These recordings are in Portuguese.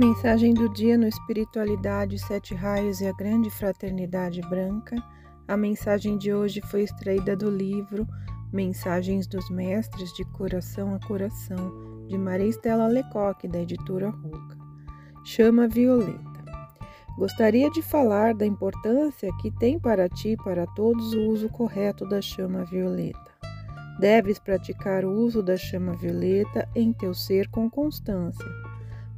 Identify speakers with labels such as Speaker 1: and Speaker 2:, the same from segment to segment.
Speaker 1: Mensagem do dia no Espiritualidade, Sete Raios e a Grande Fraternidade Branca. A mensagem de hoje foi extraída do livro Mensagens dos Mestres de Coração a Coração, de Maria Estela Lecoque, da editora Roca. Chama Violeta. Gostaria de falar da importância que tem para ti e para todos o uso correto da chama violeta. Deves praticar o uso da chama violeta em teu ser com constância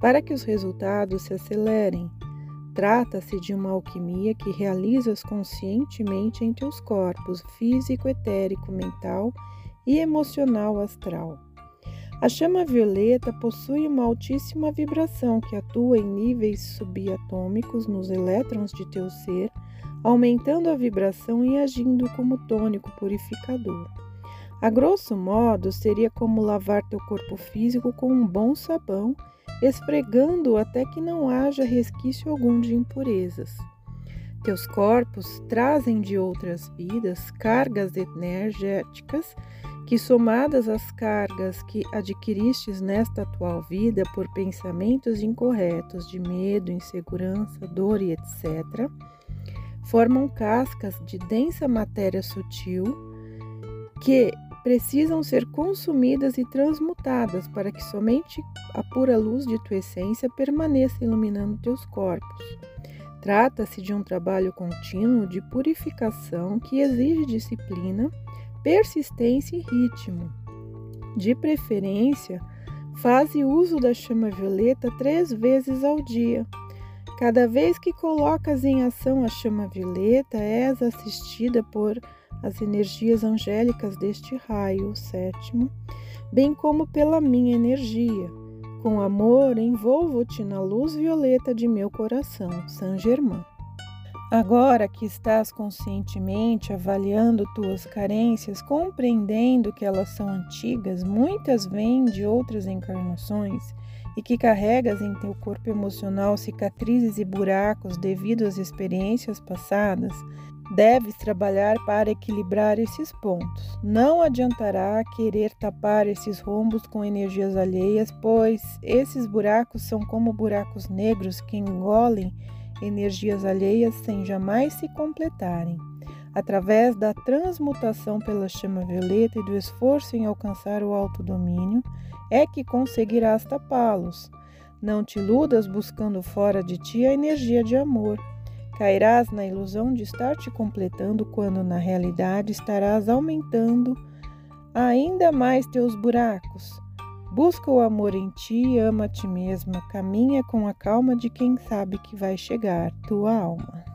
Speaker 1: para que os resultados se acelerem. Trata-se de uma alquimia que realizas conscientemente em teus corpos físico, etérico, mental e emocional astral. A chama violeta possui uma altíssima vibração que atua em níveis subatômicos nos elétrons de teu ser, aumentando a vibração e agindo como tônico purificador. A grosso modo, seria como lavar teu corpo físico com um bom sabão esfregando até que não haja resquício algum de impurezas. Teus corpos trazem de outras vidas cargas energéticas que, somadas às cargas que adquiristes nesta atual vida por pensamentos incorretos de medo, insegurança, dor e etc., formam cascas de densa matéria sutil que precisam ser consumidas e transmutadas para que somente a pura luz de tua essência permaneça iluminando teus corpos. Trata-se de um trabalho contínuo de purificação que exige disciplina, persistência e ritmo. De preferência, faze uso da chama violeta três vezes ao dia. Cada vez que colocas em ação a chama violeta, és assistida por as energias angélicas deste raio, o sétimo, bem como pela minha energia. Com amor, envolvo-te na luz violeta de meu coração, Saint Germain. Agora que estás conscientemente avaliando tuas carências, compreendendo que elas são antigas, muitas vêm de outras encarnações, e que carregas em teu corpo emocional cicatrizes e buracos devido às experiências passadas, Deves trabalhar para equilibrar esses pontos. Não adiantará querer tapar esses rombos com energias alheias, pois esses buracos são como buracos negros que engolem energias alheias sem jamais se completarem. Através da transmutação pela chama violeta e do esforço em alcançar o autodomínio, é que conseguirás tapá-los. Não te iludas buscando fora de ti a energia de amor Cairás na ilusão de estar te completando, quando na realidade estarás aumentando ainda mais teus buracos. Busca o amor em ti, ama a ti mesma, caminha com a calma de quem sabe que vai chegar tua alma.